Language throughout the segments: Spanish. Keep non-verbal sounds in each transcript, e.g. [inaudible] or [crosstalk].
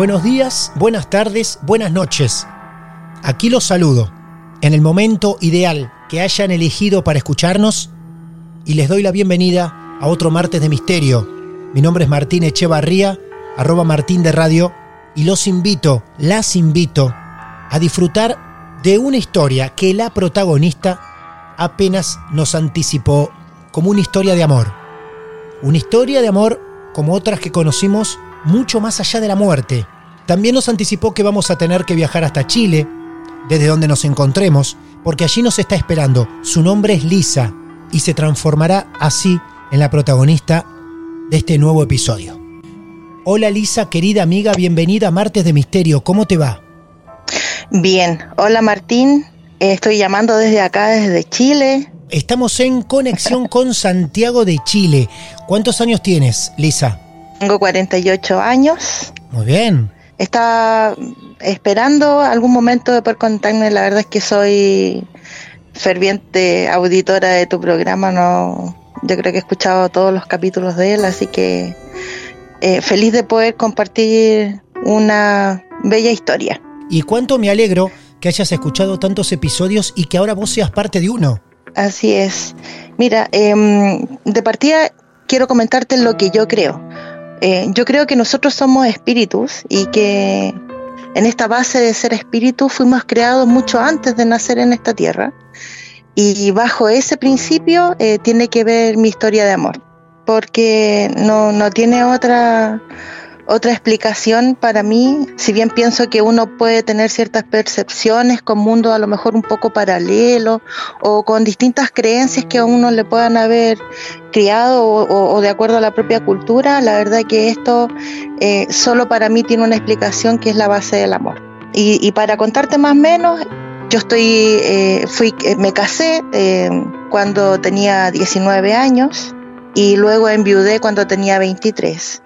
Buenos días, buenas tardes, buenas noches. Aquí los saludo, en el momento ideal que hayan elegido para escucharnos, y les doy la bienvenida a otro martes de misterio. Mi nombre es Martín Echevarría, arroba Martín de Radio, y los invito, las invito, a disfrutar de una historia que la protagonista apenas nos anticipó como una historia de amor. Una historia de amor como otras que conocimos mucho más allá de la muerte. También nos anticipó que vamos a tener que viajar hasta Chile, desde donde nos encontremos, porque allí nos está esperando. Su nombre es Lisa y se transformará así en la protagonista de este nuevo episodio. Hola Lisa, querida amiga, bienvenida a Martes de Misterio. ¿Cómo te va? Bien, hola Martín, estoy llamando desde acá, desde Chile. Estamos en conexión con Santiago de Chile. ¿Cuántos años tienes, Lisa? Tengo 48 años. Muy bien. Está esperando algún momento de poder contarme. La verdad es que soy ferviente auditora de tu programa. No, yo creo que he escuchado todos los capítulos de él, así que eh, feliz de poder compartir una bella historia. Y cuánto me alegro que hayas escuchado tantos episodios y que ahora vos seas parte de uno. Así es. Mira, em, de partida quiero comentarte lo que yo creo. Eh, yo creo que nosotros somos espíritus y que en esta base de ser espíritu fuimos creados mucho antes de nacer en esta tierra. Y bajo ese principio eh, tiene que ver mi historia de amor, porque no, no tiene otra otra explicación para mí, si bien pienso que uno puede tener ciertas percepciones con mundos a lo mejor un poco paralelos o con distintas creencias que a uno le puedan haber criado o, de acuerdo a la propia cultura, la verdad que esto eh, solo para mí tiene una explicación que es la base del amor. Y, para contarte más o menos, yo estoy, eh, fui, eh, me casé cuando tenía 19 años y luego enviudé cuando tenía 23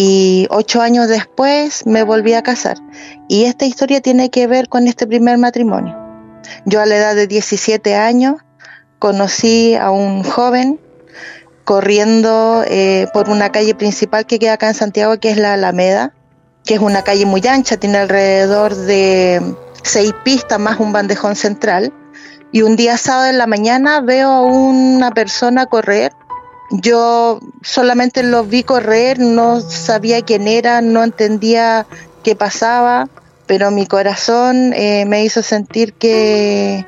y ocho años después me volví a casar. Y esta historia tiene que ver con este primer matrimonio. Yo a la edad de 17 años conocí a un joven corriendo eh, por una calle principal que queda acá en Santiago, que es la Alameda, que es una calle muy ancha, tiene alrededor de seis pistas más un bandejón central. Y un día sábado en la mañana veo a una persona correr yo solamente lo vi correr, no sabía quién era, no entendía qué pasaba, pero mi corazón eh, me hizo sentir que,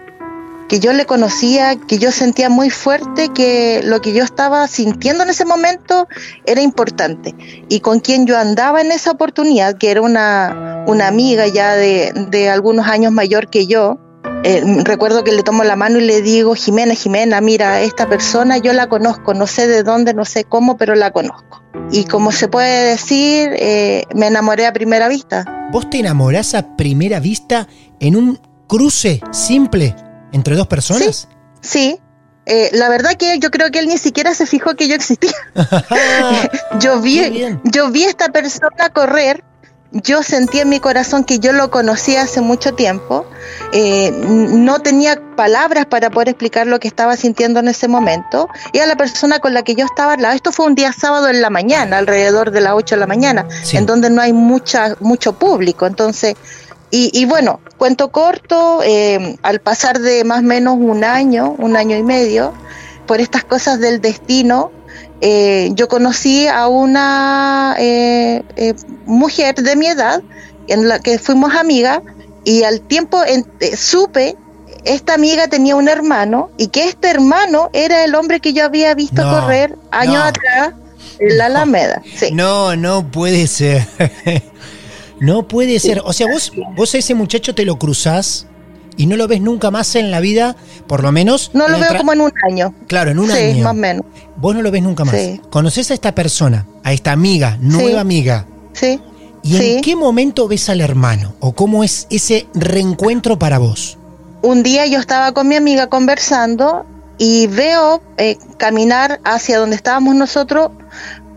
que yo le conocía, que yo sentía muy fuerte que lo que yo estaba sintiendo en ese momento era importante. Y con quien yo andaba en esa oportunidad, que era una, una amiga ya de, de algunos años mayor que yo, eh, recuerdo que le tomo la mano y le digo, Jimena, Jimena, mira, esta persona yo la conozco, no sé de dónde, no sé cómo, pero la conozco. Y como se puede decir, eh, me enamoré a primera vista. ¿Vos te enamorás a primera vista en un cruce simple entre dos personas? Sí, eh, la verdad que yo creo que él ni siquiera se fijó que yo existía. [laughs] [laughs] yo vi, yo vi a esta persona correr yo sentí en mi corazón que yo lo conocía hace mucho tiempo, eh, no tenía palabras para poder explicar lo que estaba sintiendo en ese momento, y a la persona con la que yo estaba al lado, esto fue un día sábado en la mañana, alrededor de las 8 de la mañana, en donde no hay mucha, mucho público, entonces, y, bueno, cuento corto, eh, al pasar de más o menos un año, un año y medio, por estas cosas del destino, eh, yo conocí a una eh, eh, mujer de mi edad en la que fuimos amigas y al tiempo supe esta amiga tenía un hermano y que este hermano era el hombre que yo había visto correr años atrás en la Alameda. No, no puede ser. [laughs] no puede ser. O sea, vos, vos a ese muchacho te lo cruzás y no lo ves nunca más en la vida, por lo menos. No lo veo como en un año. Claro, en un sí, año. más o menos. Vos no lo ves nunca más. Conoces a esta persona, a esta amiga, nueva amiga. Sí. ¿Y en qué momento ves al hermano? ¿O cómo es ese reencuentro para vos? Un día yo estaba con mi amiga conversando y veo eh, caminar hacia donde estábamos nosotros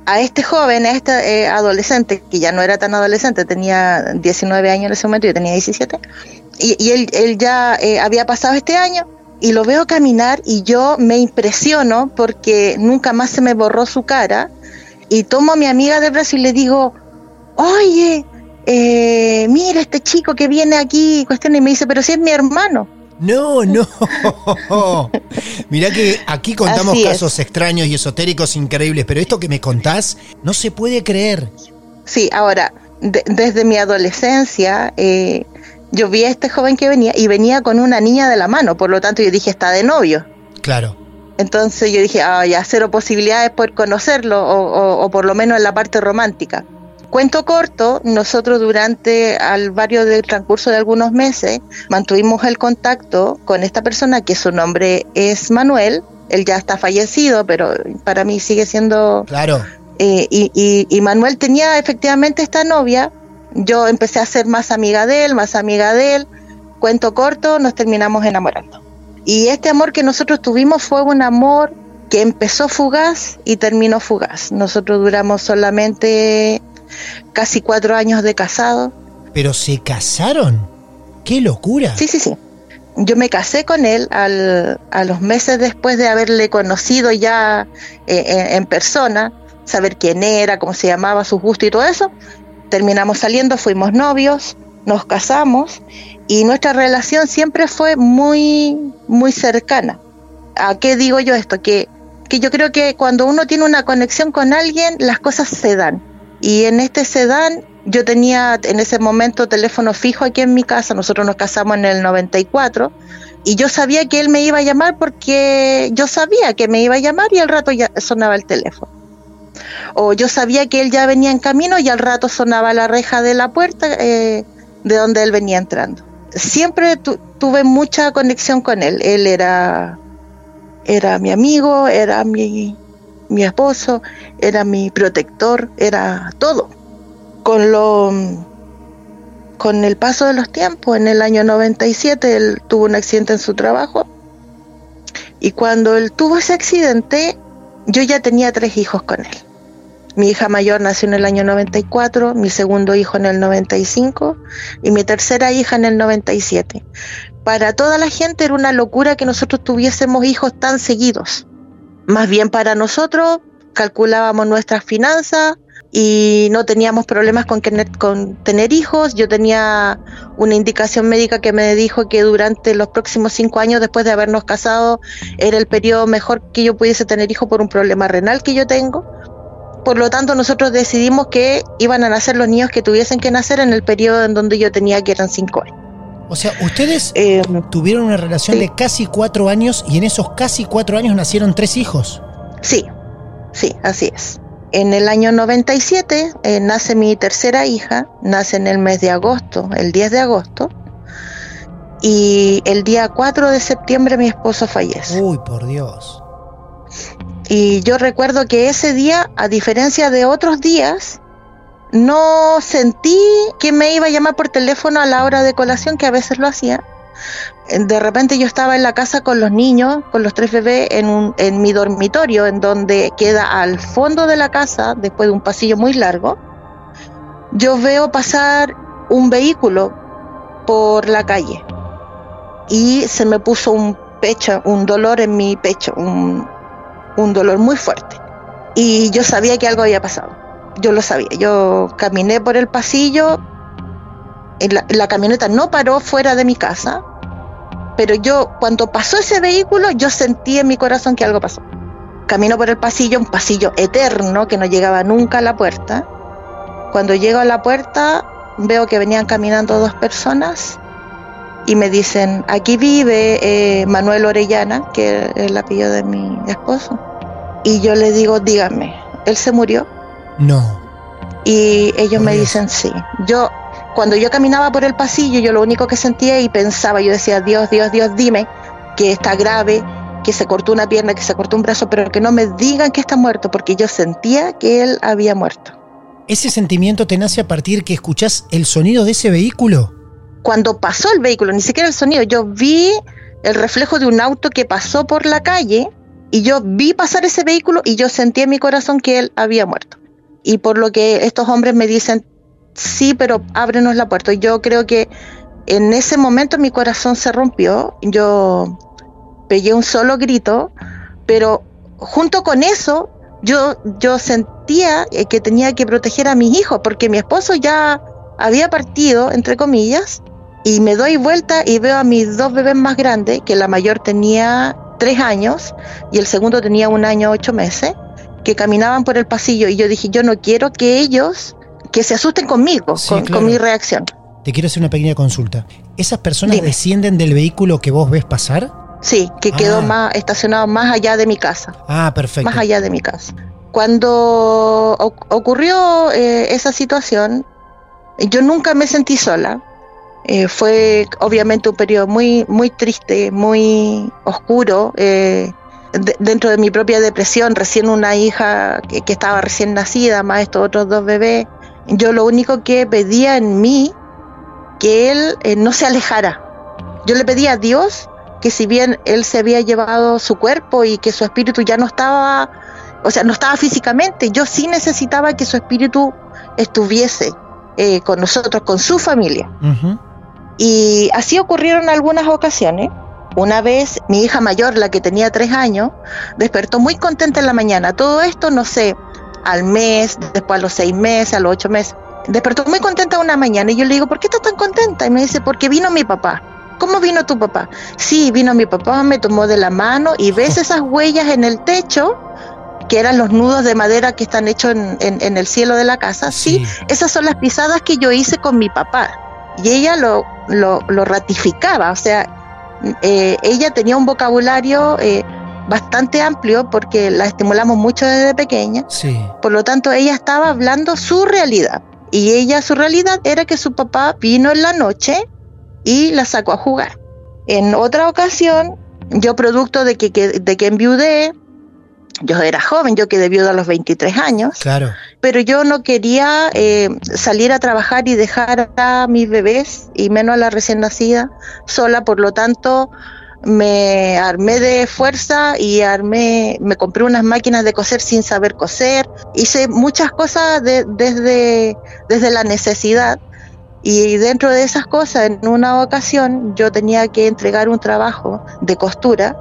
a este joven, a este eh, adolescente, que ya no era tan adolescente, tenía 19 años en ese momento, yo tenía 17, y, él, él, ya eh, había pasado este año y lo veo caminar y yo me impresiono porque nunca más se me borró su cara y tomo a mi amiga de brazo y le digo, oye, eh, mira este chico que viene aquí, cuestión y me dice, pero si es mi hermano. No, no. [laughs] Mira que aquí contamos casos extraños y esotéricos increíbles, pero esto que me contás no se puede creer. Sí, ahora, desde mi adolescencia, eh, yo vi a este joven que venía y venía con una niña de la mano, por lo tanto yo dije, está de novio. Claro. Entonces yo dije, ah, ya cero posibilidades por conocerlo, o, por lo menos en la parte romántica. Cuento corto, nosotros durante al varios del transcurso de algunos meses mantuvimos el contacto con esta persona que su nombre es Manuel, él ya está fallecido, pero para mí sigue siendo... Claro. Eh, y, y Manuel tenía efectivamente esta novia, yo empecé a ser más amiga de él, más amiga de él. Cuento corto, nos terminamos enamorando. Y este amor que nosotros tuvimos fue un amor que empezó fugaz y terminó fugaz. Nosotros duramos solamente casi cuatro años de casado. ¿Pero se casaron? ¡Qué locura! Sí, sí, sí. Yo me casé con él al, a los meses después de haberle conocido ya eh, en persona, saber quién era, cómo se llamaba, su gusto y todo eso terminamos saliendo, fuimos novios, nos casamos y nuestra relación siempre fue muy, muy cercana. ¿A qué digo yo esto? Que, que yo creo que cuando uno tiene una conexión con alguien, las cosas se dan. Y en este se dan, yo tenía en ese momento teléfono fijo aquí en mi casa, nosotros nos casamos en el 94, y yo sabía que él me iba a llamar porque yo sabía que me iba a llamar y al rato ya sonaba el teléfono o yo sabía que él ya venía en camino y al rato sonaba la reja de la puerta eh, de donde él venía entrando. Siempre tuve mucha conexión con él. Él era, era mi amigo, era mi, mi esposo, era mi protector, era todo. Con lo con el paso de los tiempos, en el año 97 él tuvo un accidente en su trabajo y cuando él tuvo ese accidente yo ya tenía tres hijos con él. Mi hija mayor nació en el año 94, mi segundo hijo en el 95 y mi tercera hija en el 97. Para toda la gente era una locura que nosotros tuviésemos hijos tan seguidos. Más bien para nosotros calculábamos nuestras finanzas y no teníamos problemas con, con tener hijos. Yo tenía una indicación médica que me dijo que durante los próximos cinco años después de habernos casado era el periodo mejor que yo pudiese tener hijos por un problema renal que yo tengo por lo tanto, nosotros decidimos que iban a nacer los niños que tuviesen que nacer en el periodo en donde yo tenía, que eran cinco años. O sea, ustedes eh, tuvieron una relación de casi cuatro años y en esos casi cuatro años nacieron tres hijos. Sí, sí, así es. En el año 97 eh, nace mi tercera hija, nace en el mes de agosto, el 10 de agosto, y el día 4 de septiembre mi esposo fallece. Uy, por Dios. Y yo recuerdo que ese día, a diferencia de otros días, no sentí que me iba a llamar por teléfono a la hora de colación, que a veces lo hacía. De repente yo estaba en la casa con los niños, con los tres bebés, en, mi dormitorio, en donde queda al fondo de la casa, después de un pasillo muy largo. yo veo pasar un vehículo por la calle y se me puso un pecho, un dolor en mi pecho, un dolor muy fuerte. Y yo sabía que algo había pasado. Yo lo sabía. Yo caminé por el pasillo. La, la camioneta no paró fuera de mi casa. Pero yo, cuando pasó ese vehículo, yo sentí en mi corazón que algo pasó. Camino por el pasillo, un pasillo eterno que no llegaba nunca a la puerta. Cuando llego a la puerta, veo que venían caminando dos personas y me dicen, aquí vive eh, Manuel Orellana, que es el apellido de mi esposo. Y yo le digo, dígame, ¿él se murió? No. Y ellos me dicen, sí. Yo, cuando yo caminaba por el pasillo, yo lo único que sentía y pensaba, yo decía, Dios, Dios, Dios, dime que está grave, que se cortó una pierna, que se cortó un brazo, pero que no me digan que está muerto, porque yo sentía que él había muerto. ¿Ese sentimiento te nace a partir que escuchás el sonido de ese vehículo? Cuando pasó el vehículo, ni siquiera el sonido, yo vi el reflejo de un auto que pasó por la calle y yo vi pasar ese vehículo y yo sentí en mi corazón que él había muerto. Y por lo que estos hombres me dicen, sí, pero ábrenos la puerta. Yo creo que en ese momento mi corazón se rompió. Yo pegué un solo grito, pero junto con eso yo, yo sentía que tenía que proteger a mis hijos, porque mi esposo ya había partido, entre comillas, y me doy vuelta y veo a mis dos bebés más grandes, que la mayor tenía tres años y el segundo tenía un año ocho meses, que caminaban por el pasillo y yo dije, yo no quiero que ellos, que se asusten conmigo, con, mi reacción. Te quiero hacer una pequeña consulta. ¿Esas personas descienden del vehículo que vos ves pasar? Sí, que quedó ah. más estacionado más allá de mi casa. Ah, perfecto. Más allá de mi casa. Cuando ocurrió eh, esa situación, yo nunca me sentí sola. Eh, fue obviamente un periodo muy, muy triste, muy oscuro. Eh, dentro de mi propia depresión, recién una hija que, que, estaba recién nacida, más estos otros dos bebés, yo lo único que pedía en mí, que él no se alejara. Yo le pedía a Dios que si bien él se había llevado su cuerpo y que su espíritu ya no estaba, o sea, no estaba físicamente, yo sí necesitaba que su espíritu estuviese eh, con nosotros, con su familia. Y así ocurrieron algunas ocasiones. Una vez mi hija mayor, la que tenía tres años, despertó muy contenta en la mañana. Todo esto, no sé, al mes, después a los seis meses, a los ocho meses. Despertó muy contenta una mañana y yo le digo, ¿por qué estás tan contenta? Y me dice, porque vino mi papá. ¿Cómo vino tu papá? Sí, vino mi papá, me tomó de la mano y ves esas huellas en el techo que eran los nudos de madera que están hechos en, el cielo de la casa. Sí. esas son las pisadas que yo hice con mi papá. Y ella lo, lo, ratificaba, o sea, eh, ella tenía un vocabulario eh, bastante amplio porque la estimulamos mucho desde pequeña. Sí. Por lo tanto, ella estaba hablando su realidad. Y ella, su realidad era que su papá vino en la noche y la sacó a jugar. En otra ocasión, yo producto de que, de que enviudé, yo era joven, yo quedé viuda a los 23 años, claro. pero yo no quería eh, salir a trabajar y dejar a mis bebés, y menos a la recién nacida, sola, por lo tanto me armé de fuerza y armé, me compré unas máquinas de coser sin saber coser, hice muchas cosas desde, desde la necesidad. Y dentro de esas cosas, en una ocasión yo tenía que entregar un trabajo de costura.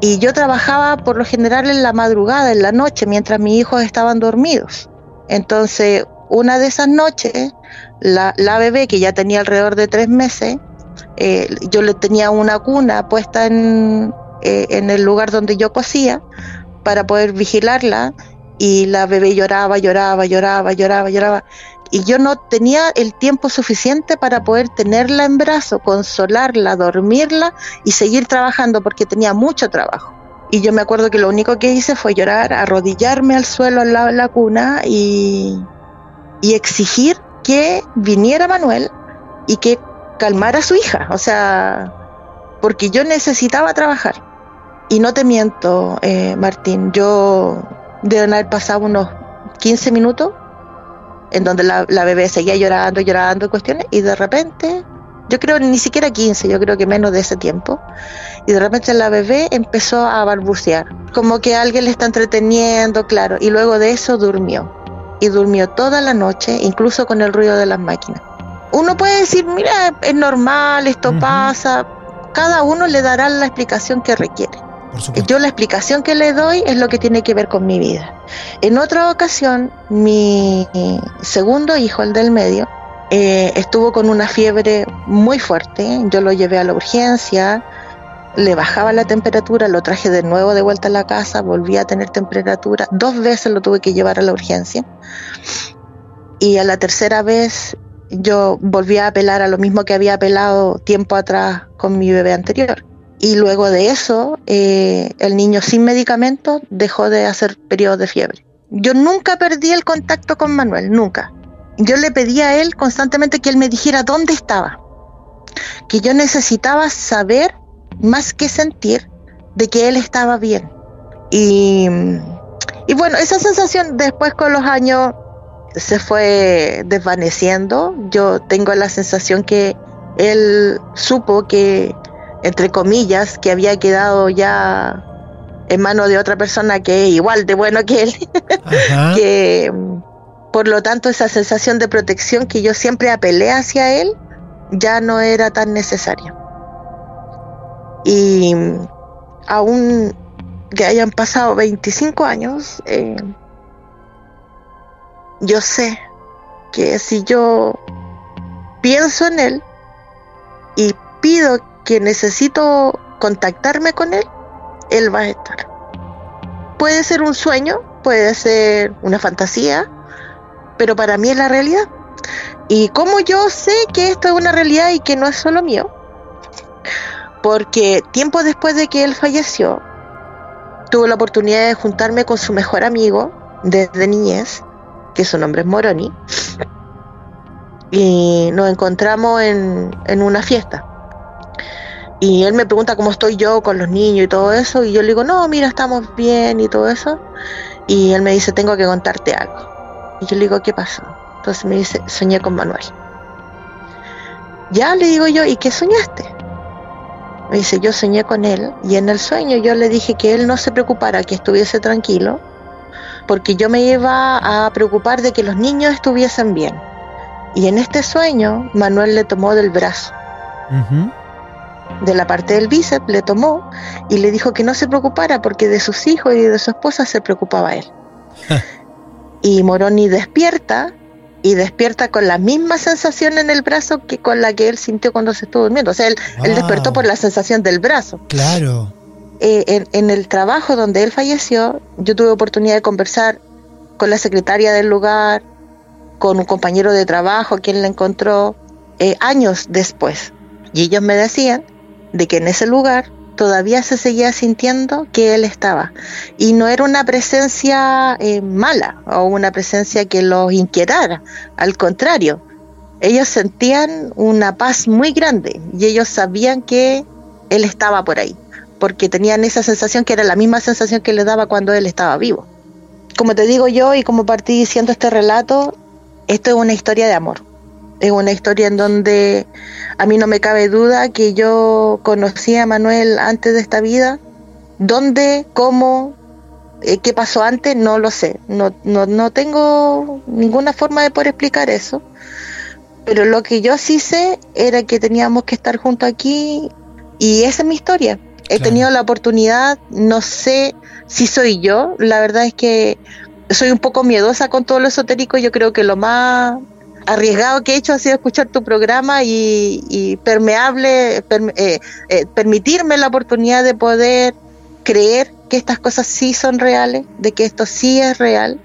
Y yo trabajaba por lo general en la madrugada, en la noche, mientras mis hijos estaban dormidos. Entonces, una de esas noches, la, la bebé, que ya tenía alrededor de tres meses, eh, yo le tenía una cuna puesta en, eh, en el lugar donde yo cosía para poder vigilarla y la bebé lloraba, lloraba, lloraba, lloraba, lloraba y yo no tenía el tiempo suficiente para poder tenerla en brazo, consolarla, dormirla y seguir trabajando porque tenía mucho trabajo. Y yo me acuerdo que lo único que hice fue llorar, arrodillarme al suelo al lado de la cuna y, y exigir que viniera Manuel y que calmara a su hija, o sea, porque yo necesitaba trabajar. Y no te miento, eh, Martín, yo deben haber pasado unos 15 minutos en donde la, bebé seguía llorando, llorando, cuestiones, y de repente, yo creo ni siquiera 15, yo creo que menos de ese tiempo, y de repente la bebé empezó a balbucear, como que alguien le está entreteniendo, claro, y luego de eso durmió. y durmió toda la noche, incluso con el ruido de las máquinas. Uno puede decir, mira, es normal, esto pasa, cada uno le dará la explicación que requiere. Yo la explicación que le doy es lo que tiene que ver con mi vida. En otra ocasión, mi segundo hijo, el del medio, eh, estuvo con una fiebre muy fuerte. Yo lo llevé a la urgencia, le bajaba la temperatura, lo traje de nuevo de vuelta a la casa, volví a tener temperatura. Dos veces lo tuve que llevar a la urgencia. Y a la tercera vez yo volví a apelar a lo mismo que había apelado tiempo atrás con mi bebé anterior. Y luego de eso, eh, el niño sin medicamentos dejó de hacer periodos de fiebre. Yo nunca perdí el contacto con Manuel, nunca. Yo le pedí a él constantemente que él me dijera dónde estaba, que yo necesitaba saber más que sentir de que él estaba bien. Y, y bueno, esa sensación después con los años se fue desvaneciendo. Yo tengo la sensación que él supo que, entre comillas, que había quedado ya en manos de otra persona que es igual de bueno que él. [laughs] que por lo tanto esa sensación de protección que yo siempre apelé hacia él ya no era tan necesaria. Y aún que hayan pasado 25 años, eh, yo sé que si yo pienso en él y pido que necesito contactarme con él, él va a estar. Puede ser un sueño, puede ser una fantasía, pero para mí es la realidad. Y como yo sé que esto es una realidad y que no es solo mío, porque tiempo después de que él falleció, tuve la oportunidad de juntarme con su mejor amigo desde niñez, que su nombre es Moroni, y nos encontramos en, en una fiesta. Y él me pregunta cómo estoy yo con los niños y todo eso, y yo le digo, no, mira, estamos bien y todo eso. Y él me dice, tengo que contarte algo. Y yo le digo, ¿qué pasó? Entonces me dice, soñé con Manuel. Ya le digo yo, ¿y qué soñaste? Me dice, yo soñé con él y en el sueño yo le dije que él no se preocupara, que estuviese tranquilo, porque yo me iba a preocupar de que los niños estuviesen bien. Y en este sueño Manuel le tomó del brazo. De la parte del bíceps le tomó y le dijo que no se preocupara porque de sus hijos y de su esposa se preocupaba él. y Moroni despierta y despierta con la misma sensación en el brazo que con la que él sintió cuando se estuvo durmiendo. O sea, él, despertó por la sensación del brazo. Claro. Eh, en, el trabajo donde él falleció, yo tuve oportunidad de conversar con la secretaria del lugar, con un compañero de trabajo, quien la encontró eh, años después. Y ellos me decían de que en ese lugar todavía se seguía sintiendo que él estaba. Y no era una presencia eh, mala o una presencia que los inquietara, al contrario, ellos sentían una paz muy grande y ellos sabían que él estaba por ahí, porque tenían esa sensación que era la misma sensación que le daba cuando él estaba vivo. Como te digo yo y como partí diciendo este relato, esto es una historia de amor es una historia en donde a mí no me cabe duda que yo conocí a Manuel antes de esta vida. ¿Dónde? ¿Cómo? Eh, ¿Qué pasó antes? No lo sé. No, no, no tengo ninguna forma de poder explicar eso. Pero lo que yo sí sé era que teníamos que estar juntos aquí y esa es mi historia. He tenido la oportunidad, no sé si soy yo, la verdad es que soy un poco miedosa con todo lo esotérico, yo creo que lo más arriesgado que he hecho ha sido escuchar tu programa y, permeable, eh, eh, permitirme la oportunidad de poder creer que estas cosas sí son reales, de que esto sí es real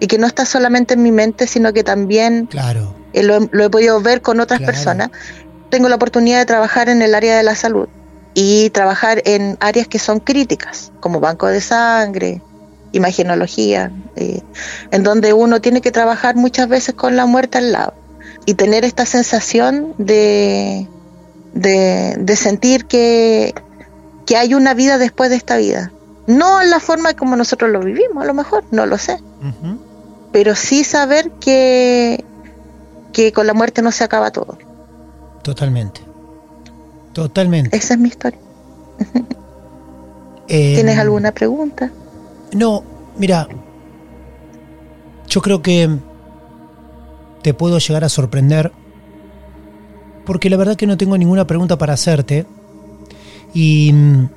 y que no está solamente en mi mente, sino que también claro. Eh, lo, he podido ver con otras personas. Tengo la oportunidad de trabajar en el área de la salud y trabajar en áreas que son críticas, como banco de sangre, imagenología, eh, en donde uno tiene que trabajar muchas veces con la muerte al lado y tener esta sensación de, de, sentir que, que hay una vida después de esta vida. No en la forma como nosotros lo vivimos, a lo mejor, no lo sé. Pero sí saber que, que con la muerte no se acaba todo. Totalmente. Totalmente. Esa es mi historia. [laughs] ¿Tienes alguna pregunta? No, mira, Yo creo que te puedo llegar a sorprender porque la verdad que no tengo ninguna pregunta para hacerte y mm,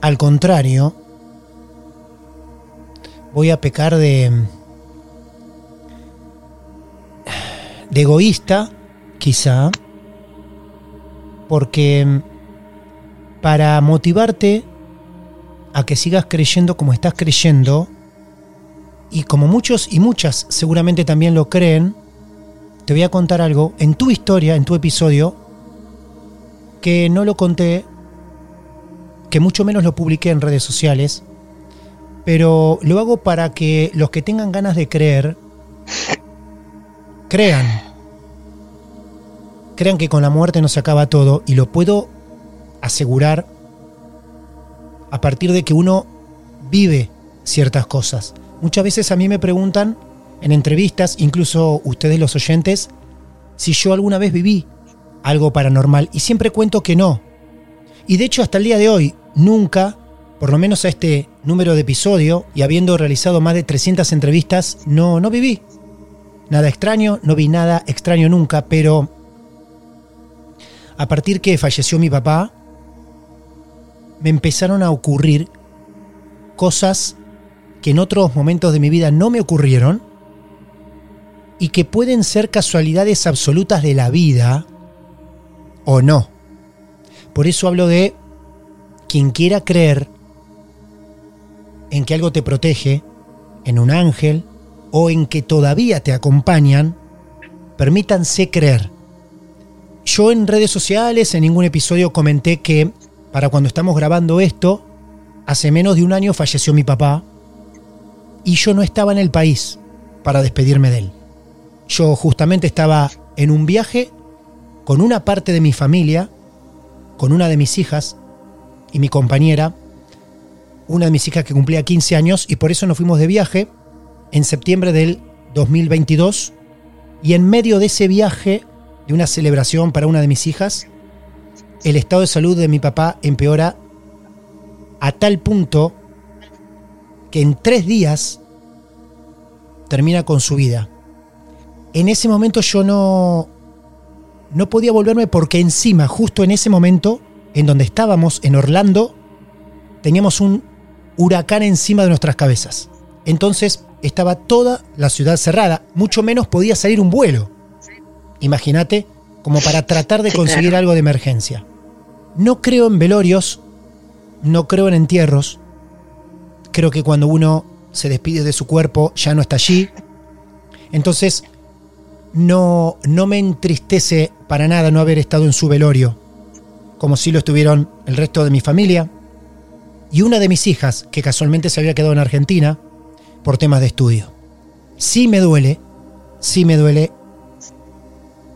al contrario voy a pecar de de egoísta quizá porque mm, para motivarte a que sigas creyendo como estás creyendo, y como muchos y muchas seguramente también lo creen, te voy a contar algo en tu historia, en tu episodio, que no lo conté, que mucho menos lo publiqué en redes sociales, pero lo hago para que los que tengan ganas de creer, crean. Crean que con la muerte no se acaba todo y lo puedo asegurar a partir de que uno vive ciertas cosas. Muchas veces a mí me preguntan en entrevistas, incluso ustedes los oyentes, si yo alguna vez viví algo paranormal y siempre cuento que no. Y de hecho hasta el día de hoy nunca, por lo menos a este número de episodio y habiendo realizado más de 300 entrevistas, no no viví nada extraño, no vi nada extraño nunca, pero a partir que falleció mi papá, me empezaron a ocurrir cosas que en otros momentos de mi vida no me ocurrieron y que pueden ser casualidades absolutas de la vida o no. Por eso hablo de quien quiera creer en que algo te protege, en un ángel o en que todavía te acompañan, permítanse creer. Yo en redes sociales, en ningún episodio comenté que para cuando estamos grabando esto, hace menos de un año falleció mi papá y yo no estaba en el país para despedirme de él. Yo justamente estaba en un viaje con una parte de mi familia, con una de mis hijas y mi compañera, una de mis hijas que cumplía 15 años y por eso nos fuimos de viaje en septiembre del 2022 y en medio de ese viaje, una celebración para una de mis hijas, el estado de salud de mi papá empeora a tal punto que en tres días termina con su vida. En ese momento yo no, no podía volverme porque encima, justo en ese momento, en donde estábamos, en Orlando, teníamos un huracán encima de nuestras cabezas. Entonces estaba toda la ciudad cerrada, mucho menos podía salir un vuelo. Imagínate, como para tratar de conseguir algo de emergencia. No creo en velorios, no creo en entierros. Creo que cuando uno se despide de su cuerpo ya no está allí. Entonces, no, no me entristece para nada no haber estado en su velorio, como si lo estuvieron el resto de mi familia. Y una de mis hijas, que casualmente se había quedado en Argentina por temas de estudio. Sí me duele, sí me duele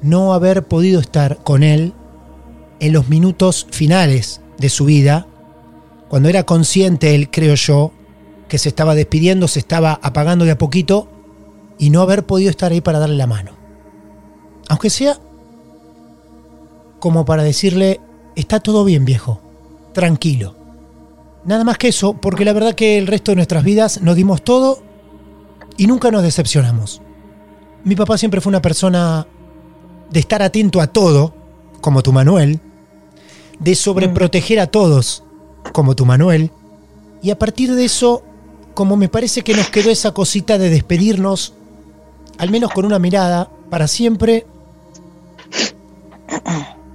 no haber podido estar con él en los minutos finales de su vida, cuando era consciente él, creo yo, que se estaba despidiendo, se estaba apagando de a poquito y no haber podido estar ahí para darle la mano. Aunque sea como para decirle, está todo bien viejo, tranquilo. Nada más que eso, porque la verdad que el resto de nuestras vidas nos dimos todo y nunca nos decepcionamos. Mi papá siempre fue una persona de estar atento a todo, como tu Manuel, de sobreproteger a todos, como tu Manuel, y a partir de eso, como me parece que nos quedó esa cosita de despedirnos, al menos con una mirada, para siempre,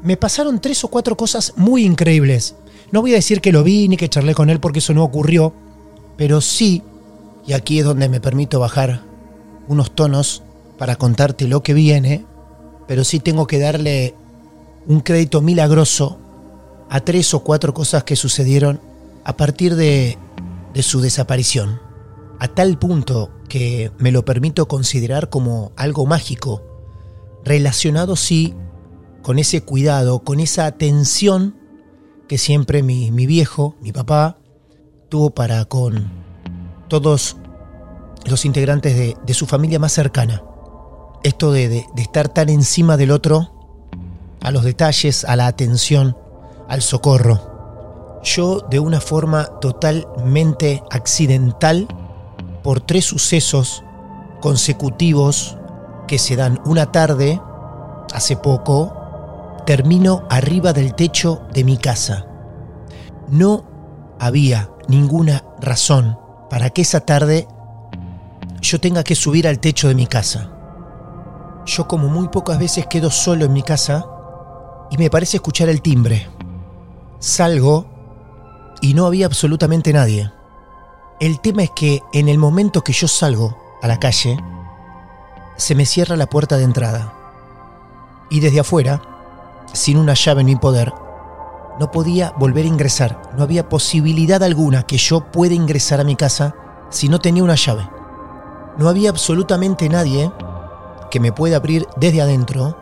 me pasaron tres o cuatro cosas muy increíbles. No voy a decir que lo vi ni que charlé con él porque eso no ocurrió, pero sí, y aquí es donde me permito bajar unos tonos para contarte lo que viene, pero sí tengo que darle un crédito milagroso a tres o cuatro cosas que sucedieron a partir de, de su desaparición, a tal punto que me lo permito considerar como algo mágico, relacionado sí con ese cuidado, con esa atención que siempre mi, viejo, mi papá, tuvo para con todos los integrantes de, de su familia más cercana. Esto de, de, estar tan encima del otro, a los detalles, a la atención, al socorro. Yo de una forma totalmente accidental, por tres sucesos consecutivos que se dan una tarde, hace poco, termino arriba del techo de mi casa. No había ninguna razón para que esa tarde yo tenga que subir al techo de mi casa. Yo como muy pocas veces quedo solo en mi casa y me parece escuchar el timbre. Salgo y no había absolutamente nadie. El tema es que en el momento que yo salgo a la calle, se me cierra la puerta de entrada. Y desde afuera, sin una llave ni poder, no podía volver a ingresar. No había posibilidad alguna que yo pueda ingresar a mi casa si no tenía una llave. No había absolutamente nadie que me pueda abrir desde adentro.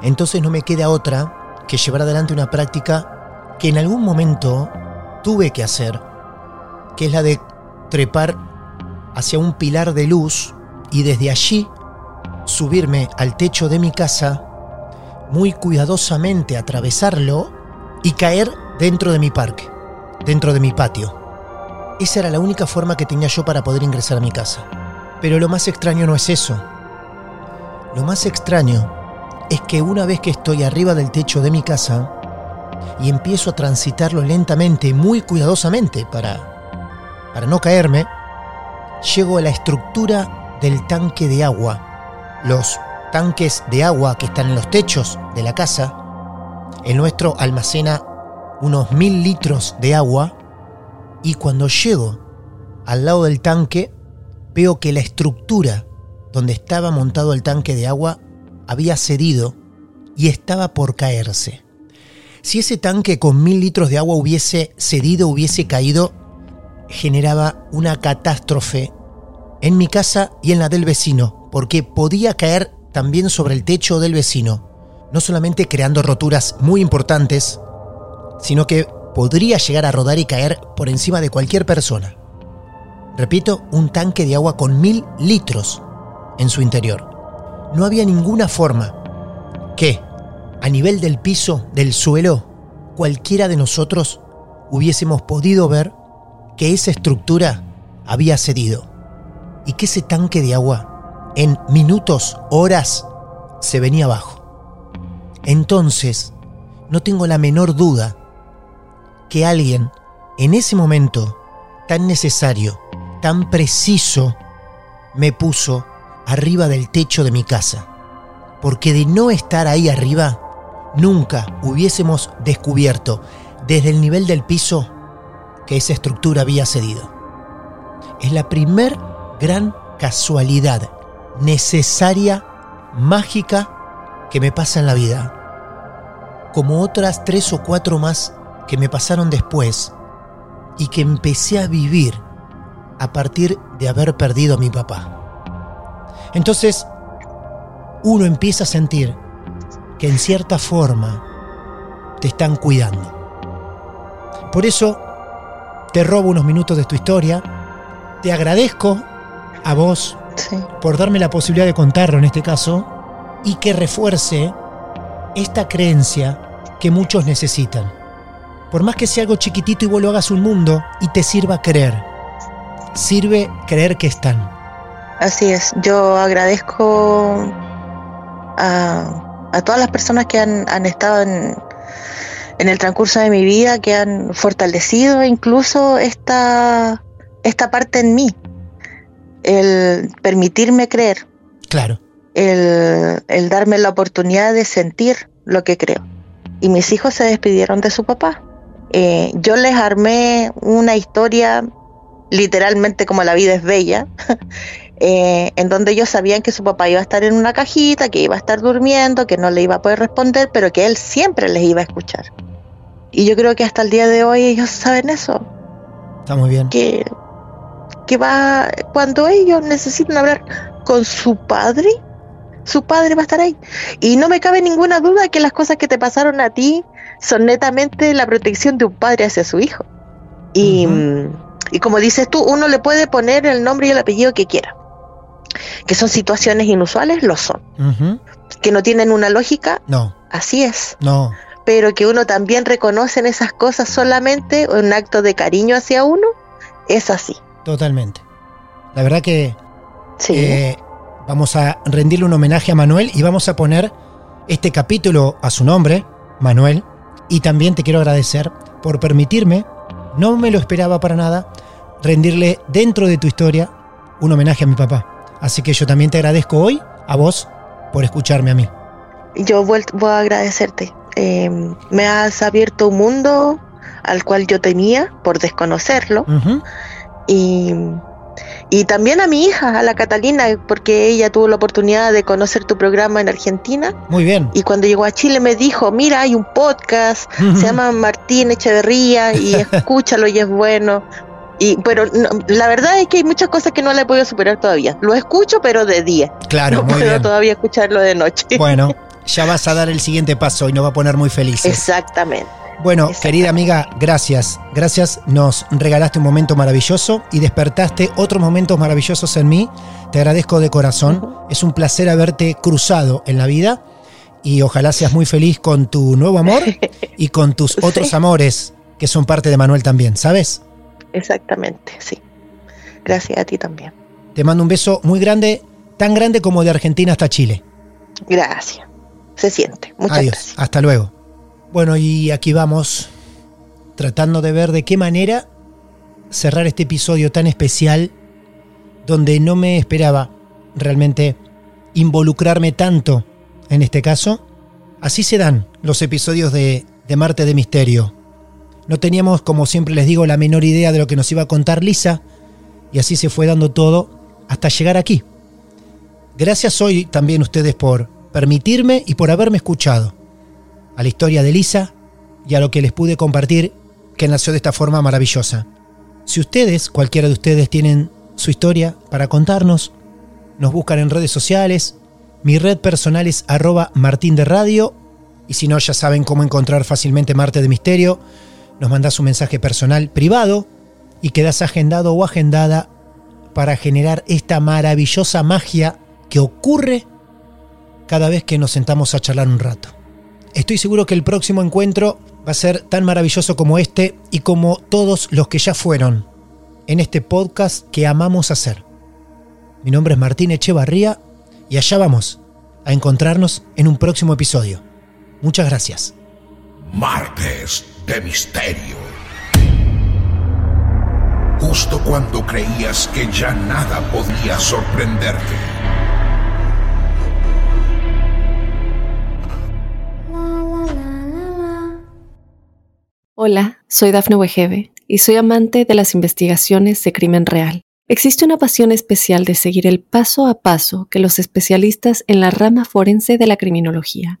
Entonces no me queda otra que llevar adelante una práctica que en algún momento tuve que hacer, que es la de trepar hacia un pilar de luz y desde allí subirme al techo de mi casa, muy cuidadosamente atravesarlo y caer dentro de mi parque, dentro de mi patio. Esa era la única forma que tenía yo para poder ingresar a mi casa. Pero lo más extraño no es eso. Lo más extraño es que una vez que estoy arriba del techo de mi casa y empiezo a transitarlo lentamente, muy cuidadosamente para, para no caerme, llego a la estructura del tanque de agua. Los tanques de agua que están en los techos de la casa, el nuestro almacena unos mil litros de agua y cuando llego al lado del tanque veo que la estructura donde estaba montado el tanque de agua había cedido y estaba por caerse. Si ese tanque con mil litros de agua hubiese cedido, hubiese caído, generaba una catástrofe en mi casa y en la del vecino, porque podía caer también sobre el techo del vecino, no solamente creando roturas muy importantes, sino que podría llegar a rodar y caer por encima de cualquier persona. Repito, un tanque de agua con mil litros en su interior. No había ninguna forma que, a nivel del piso, del suelo, cualquiera de nosotros hubiésemos podido ver que esa estructura había cedido y que ese tanque de agua en minutos, horas, se venía abajo. Entonces, no tengo la menor duda que alguien en ese momento tan necesario, tan preciso, me puso arriba del techo de mi casa. Porque de no estar ahí arriba, nunca hubiésemos descubierto desde el nivel del piso que esa estructura había cedido. Es la primer gran casualidad necesaria, mágica, que me pasa en la vida. Como otras tres o cuatro más que me pasaron después y que empecé a vivir a partir de haber perdido a mi papá. Entonces, uno empieza a sentir que en cierta forma te están cuidando. Por eso, te robo unos minutos de tu historia, te agradezco a vos por darme la posibilidad de contarlo en este caso y que refuerce esta creencia que muchos necesitan. Por más que sea algo chiquitito y vos lo hagas un mundo y te sirva creer. Sirve creer que están. Así es, yo agradezco a, todas las personas que han, estado en, en, el transcurso de mi vida, que han fortalecido incluso esta, esta parte en mí, el permitirme creer. Claro. El, el darme la oportunidad de sentir lo que creo. Y mis hijos se despidieron de su papá. Eh, yo les armé una historia literalmente como la vida es bella, [laughs] Eh, en donde ellos sabían que su papá iba a estar en una cajita, que iba a estar durmiendo, que no le iba a poder responder, pero que él siempre les iba a escuchar. Y yo creo que hasta el día de hoy ellos saben eso. Está muy bien. Que, que va, cuando ellos necesitan hablar con su padre, su padre va a estar ahí. Y no me cabe ninguna duda que las cosas que te pasaron a ti son netamente la protección de un padre hacia su hijo. Y, y como dices tú, uno le puede poner el nombre y el apellido que quiera que son situaciones inusuales, lo son. Que no tienen una lógica, no. Así es. No. Pero que uno también reconoce en esas cosas solamente un acto de cariño hacia uno, es así. Totalmente. La verdad que Sí. Eh, vamos a rendirle un homenaje a Manuel y vamos a poner este capítulo a su nombre, Manuel. Y también te quiero agradecer por permitirme, no me lo esperaba para nada, rendirle dentro de tu historia un homenaje a mi papá. Así que yo también te agradezco hoy a vos por escucharme a mí. Yo voy a agradecerte. Eh, me has abierto un mundo al cual yo temía por desconocerlo y, y también a mi hija, a la Catalina, porque ella tuvo la oportunidad de conocer tu programa en Argentina Muy bien. y cuando llegó a Chile me dijo, mira, hay un podcast, se llama Martín Echeverría y [laughs] escúchalo y es bueno. Y, pero no, la verdad es que hay muchas cosas que no le he podido superar todavía. Lo escucho, pero de día. Claro, no muy puedo bien. todavía escucharlo de noche. [laughs] Bueno, ya vas a dar el siguiente paso y nos va a poner muy felices. Exactamente. Bueno, Exactamente. querida amiga, gracias. Gracias, nos regalaste un momento maravilloso y despertaste otros momentos maravillosos en mí. Te agradezco de corazón. Es un placer haberte cruzado en la vida y ojalá seas muy feliz con tu nuevo amor [laughs] y con tus Sí. otros amores que son parte de Manuel también, ¿sabes? Exactamente, sí. Gracias a ti también. Te mando un beso muy grande, tan grande como de Argentina hasta Chile. Gracias. Se siente. Muchas Adiós, gracias. hasta luego. Bueno, y aquí vamos, tratando de ver de qué manera cerrar este episodio tan especial, donde no me esperaba realmente involucrarme tanto en este caso. Así se dan los episodios de, de Marte de Misterio. No teníamos, como siempre les digo, la menor idea de lo que nos iba a contar Lisa, y así se fue dando todo hasta llegar aquí. Gracias hoy también ustedes por permitirme y por haberme escuchado a la historia de Lisa y a lo que les pude compartir que nació de esta forma maravillosa. Si ustedes, cualquiera de ustedes, tienen su historia para contarnos, nos buscan en redes sociales. Mi red personal es arroba martín. Y si no, ya saben cómo encontrar fácilmente Marte de Misterio. Nos mandás un mensaje personal privado y quedás agendado o agendada para generar esta maravillosa magia que ocurre cada vez que nos sentamos a charlar un rato. Estoy seguro que el próximo encuentro va a ser tan maravilloso como este y como todos los que ya fueron en este podcast que amamos hacer. Mi nombre es Martín Echevarría y allá vamos a encontrarnos en un próximo episodio. Muchas gracias. Martes de Misterio. Justo cuando creías que ya nada podía sorprenderte. Hola, soy Dafne Wegebe y soy amante de las investigaciones de crimen real. Existe una pasión especial de seguir el paso a paso que los especialistas en la rama forense de la criminología